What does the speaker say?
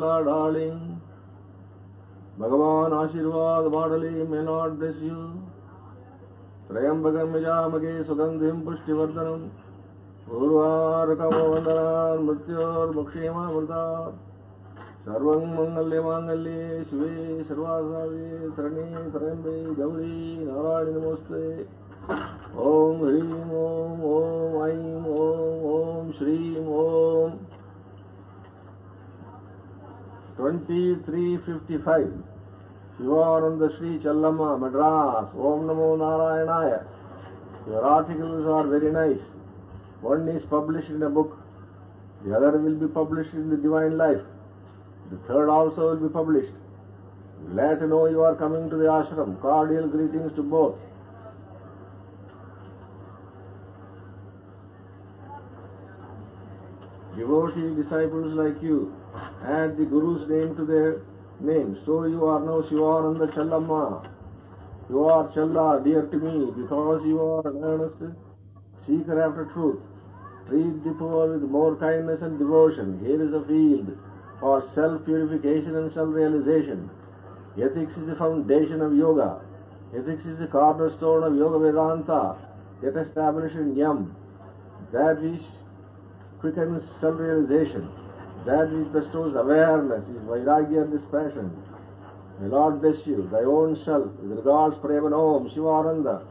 Lord, darling. Bhagavan Ashirvad Vadali may Lord bless you. Trayambakam Mijamage Sugandhim Pushtivardhanam Urvarakamandanan Mrityor Bhakshema Vardha Sarvang Mangalya Mangalye Shive Sarvasavi Trani Trayambe Gauri Narayani Namaste Om Hrim Om Om Aim 2355 Shivananda Sri Challamma Madras Om Namo Narayanaya Your articles are very nice. One is published in a book, the other will be published in the Divine Life. The third also will be published. Glad to know you are coming to the ashram. Cordial greetings to both. Devotee disciples like you add the Guru's name to their name. So you are now Shivananda Challamma. You are Challa, dear to me, because you are an earnest seeker after truth. Treat the poor with more kindness and devotion. Here is a field for self-purification and self-realization. Ethics is the foundation of yoga. Ethics is the cornerstone of Yoga Vedanta, yet established in Yam. That which quickens self-realization. That which bestows awareness is Vairagya and dispassion. May Lord bless you, thy own self, with regards Preman Om, Shivananda,